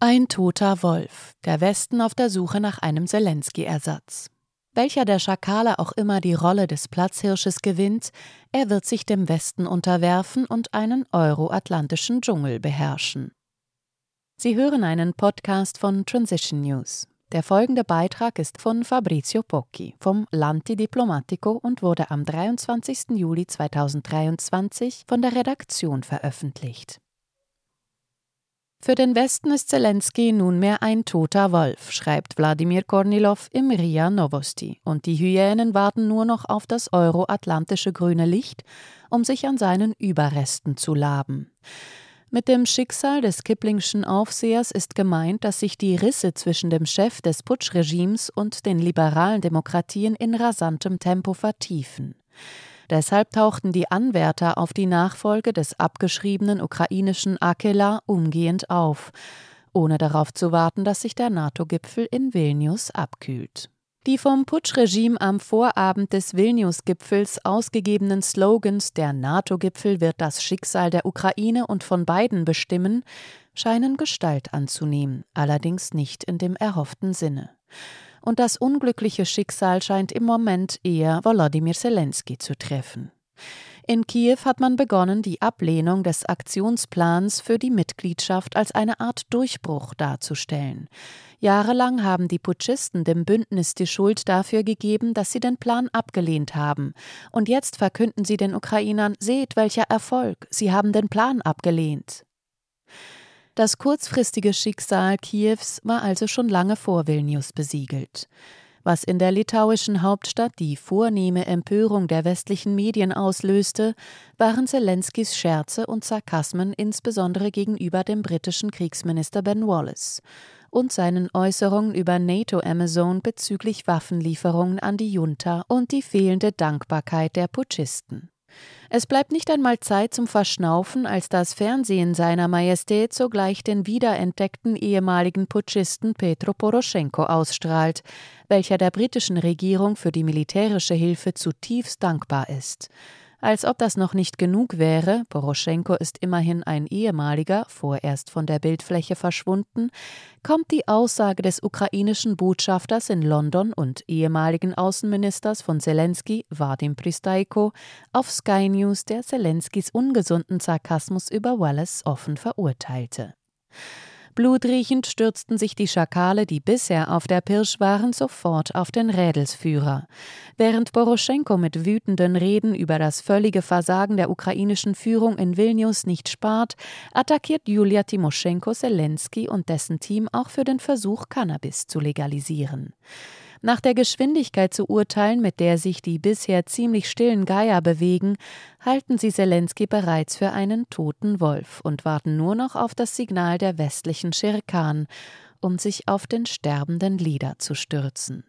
Ein toter Wolf, der Westen auf der Suche nach einem Zelensky-Ersatz. Welcher der Schakale auch immer die Rolle des Platzhirsches gewinnt, er wird sich dem Westen unterwerfen und einen euroatlantischen Dschungel beherrschen. Sie hören einen Podcast von Transition News. Der folgende Beitrag ist von Fabrizio Pocchi vom Lanti Diplomatico und wurde am 23. Juli 2023 von der Redaktion veröffentlicht. Für den Westen ist Zelensky nunmehr ein toter Wolf, schreibt Wladimir Kornilov im RIA Novosti, und die Hyänen warten nur noch auf das euroatlantische grüne Licht, um sich an seinen Überresten zu laben. Mit dem Schicksal des Kiplingschen Aufsehers ist gemeint, dass sich die Risse zwischen dem Chef des Putschregimes und den liberalen Demokratien in rasantem Tempo vertiefen. Deshalb tauchten die Anwärter auf die Nachfolge des abgeschriebenen ukrainischen Akela umgehend auf, ohne darauf zu warten, dass sich der NATO-Gipfel in Vilnius abkühlt. Die vom Putschregime am Vorabend des Vilnius-Gipfels ausgegebenen Slogans Der NATO-Gipfel wird das Schicksal der Ukraine und von beiden bestimmen, scheinen Gestalt anzunehmen, allerdings nicht in dem erhofften Sinne. Und das unglückliche Schicksal scheint im Moment eher Volodymyr Zelensky zu treffen. In Kiew hat man begonnen, die Ablehnung des Aktionsplans für die Mitgliedschaft als eine Art Durchbruch darzustellen. Jahrelang haben die Putschisten dem Bündnis die Schuld dafür gegeben, dass sie den Plan abgelehnt haben. Und jetzt verkünden sie den Ukrainern, seht welcher Erfolg, sie haben den Plan abgelehnt. Das kurzfristige Schicksal Kiews war also schon lange vor Vilnius besiegelt was in der litauischen Hauptstadt die vornehme Empörung der westlichen Medien auslöste, waren Zelenskys Scherze und Sarkasmen insbesondere gegenüber dem britischen Kriegsminister Ben Wallace und seinen Äußerungen über NATO Amazon bezüglich Waffenlieferungen an die Junta und die fehlende Dankbarkeit der Putschisten. Es bleibt nicht einmal Zeit zum Verschnaufen, als das Fernsehen seiner Majestät sogleich den wiederentdeckten ehemaligen Putschisten Petro Poroschenko ausstrahlt, welcher der britischen Regierung für die militärische Hilfe zutiefst dankbar ist. Als ob das noch nicht genug wäre, Poroschenko ist immerhin ein ehemaliger, vorerst von der Bildfläche verschwunden, kommt die Aussage des ukrainischen Botschafters in London und ehemaligen Außenministers von Zelensky, Vadim Pristaiko, auf Sky News, der Zelenskys ungesunden Sarkasmus über Wallace offen verurteilte. Blutriechend stürzten sich die Schakale, die bisher auf der Pirsch waren, sofort auf den Rädelsführer. Während Poroschenko mit wütenden Reden über das völlige Versagen der ukrainischen Führung in Vilnius nicht spart, attackiert Julia Timoschenko Zelensky und dessen Team auch für den Versuch, Cannabis zu legalisieren. Nach der Geschwindigkeit zu urteilen, mit der sich die bisher ziemlich stillen Geier bewegen, halten sie Zelensky bereits für einen toten Wolf und warten nur noch auf das Signal der westlichen Schirkan, um sich auf den sterbenden Lieder zu stürzen.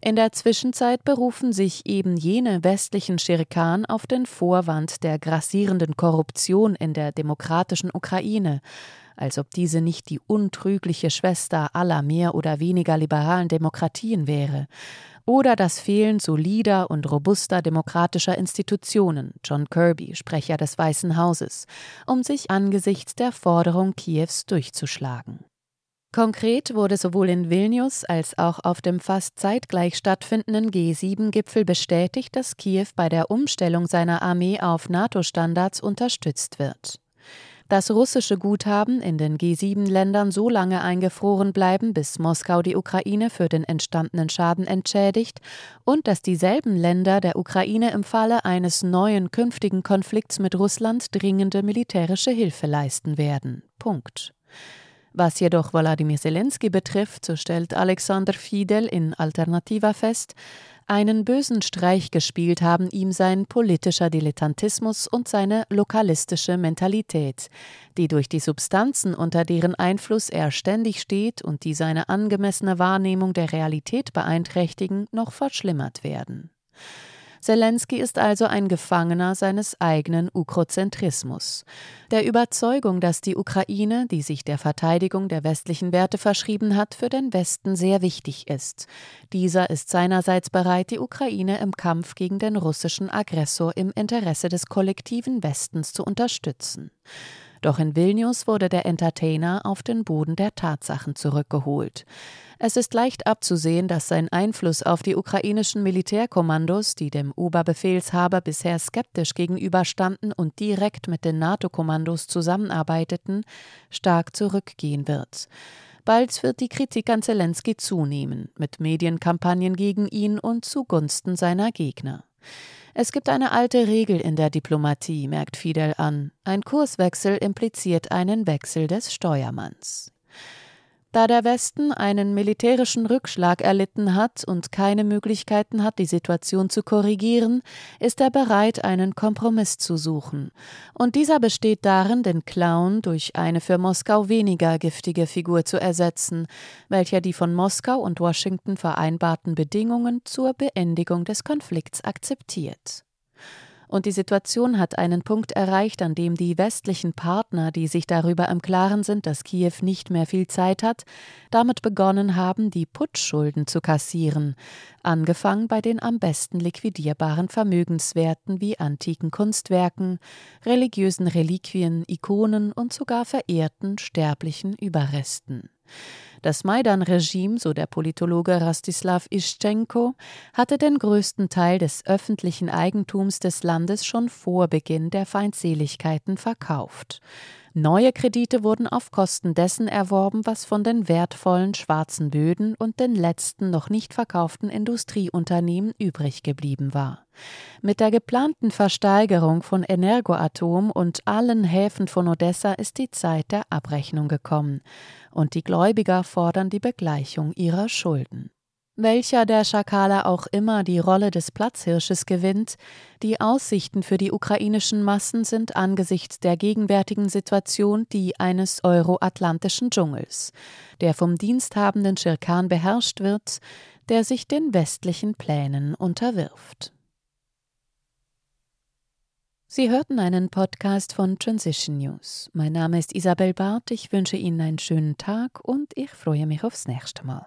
In der Zwischenzeit berufen sich eben jene westlichen Schirkan auf den Vorwand der grassierenden Korruption in der demokratischen Ukraine, als ob diese nicht die untrügliche Schwester aller mehr oder weniger liberalen Demokratien wäre, oder das Fehlen solider und robuster demokratischer Institutionen, John Kirby, Sprecher des Weißen Hauses, um sich angesichts der Forderung Kiews durchzuschlagen. Konkret wurde sowohl in Vilnius als auch auf dem fast zeitgleich stattfindenden G7-Gipfel bestätigt, dass Kiew bei der Umstellung seiner Armee auf NATO-Standards unterstützt wird dass russische Guthaben in den G7-Ländern so lange eingefroren bleiben, bis Moskau die Ukraine für den entstandenen Schaden entschädigt und dass dieselben Länder der Ukraine im Falle eines neuen künftigen Konflikts mit Russland dringende militärische Hilfe leisten werden. Punkt. Was jedoch Wladimir Zelensky betrifft, so stellt Alexander Fidel in Alternativa fest, einen bösen Streich gespielt haben ihm sein politischer Dilettantismus und seine lokalistische Mentalität, die durch die Substanzen, unter deren Einfluss er ständig steht und die seine angemessene Wahrnehmung der Realität beeinträchtigen, noch verschlimmert werden. Zelensky ist also ein Gefangener seines eigenen Ukrozentrismus, der Überzeugung, dass die Ukraine, die sich der Verteidigung der westlichen Werte verschrieben hat, für den Westen sehr wichtig ist. Dieser ist seinerseits bereit, die Ukraine im Kampf gegen den russischen Aggressor im Interesse des kollektiven Westens zu unterstützen. Doch in Vilnius wurde der Entertainer auf den Boden der Tatsachen zurückgeholt. Es ist leicht abzusehen, dass sein Einfluss auf die ukrainischen Militärkommandos, die dem Oberbefehlshaber bisher skeptisch gegenüberstanden und direkt mit den NATO-Kommandos zusammenarbeiteten, stark zurückgehen wird. Bald wird die Kritik an Zelensky zunehmen, mit Medienkampagnen gegen ihn und zugunsten seiner Gegner. Es gibt eine alte Regel in der Diplomatie, merkt Fidel an. Ein Kurswechsel impliziert einen Wechsel des Steuermanns. Da der Westen einen militärischen Rückschlag erlitten hat und keine Möglichkeiten hat, die Situation zu korrigieren, ist er bereit, einen Kompromiss zu suchen. Und dieser besteht darin, den Clown durch eine für Moskau weniger giftige Figur zu ersetzen, welcher die von Moskau und Washington vereinbarten Bedingungen zur Beendigung des Konflikts akzeptiert. Und die Situation hat einen Punkt erreicht, an dem die westlichen Partner, die sich darüber im Klaren sind, dass Kiew nicht mehr viel Zeit hat, damit begonnen haben, die Putschschulden zu kassieren, angefangen bei den am besten liquidierbaren Vermögenswerten wie antiken Kunstwerken, religiösen Reliquien, Ikonen und sogar verehrten sterblichen Überresten. Das Maidan-Regime, so der Politologe Rastislav Ischenko, hatte den größten Teil des öffentlichen Eigentums des Landes schon vor Beginn der Feindseligkeiten verkauft. Neue Kredite wurden auf Kosten dessen erworben, was von den wertvollen schwarzen Böden und den letzten noch nicht verkauften Industrieunternehmen übrig geblieben war. Mit der geplanten Versteigerung von Energoatom und allen Häfen von Odessa ist die Zeit der Abrechnung gekommen, und die Gläubiger fordern die Begleichung ihrer Schulden. Welcher der Schakale auch immer die Rolle des Platzhirsches gewinnt, die Aussichten für die ukrainischen Massen sind angesichts der gegenwärtigen Situation die eines euroatlantischen Dschungels, der vom diensthabenden Schirkan beherrscht wird, der sich den westlichen Plänen unterwirft. Sie hörten einen Podcast von Transition News. Mein Name ist Isabel Barth, ich wünsche Ihnen einen schönen Tag und ich freue mich aufs nächste Mal.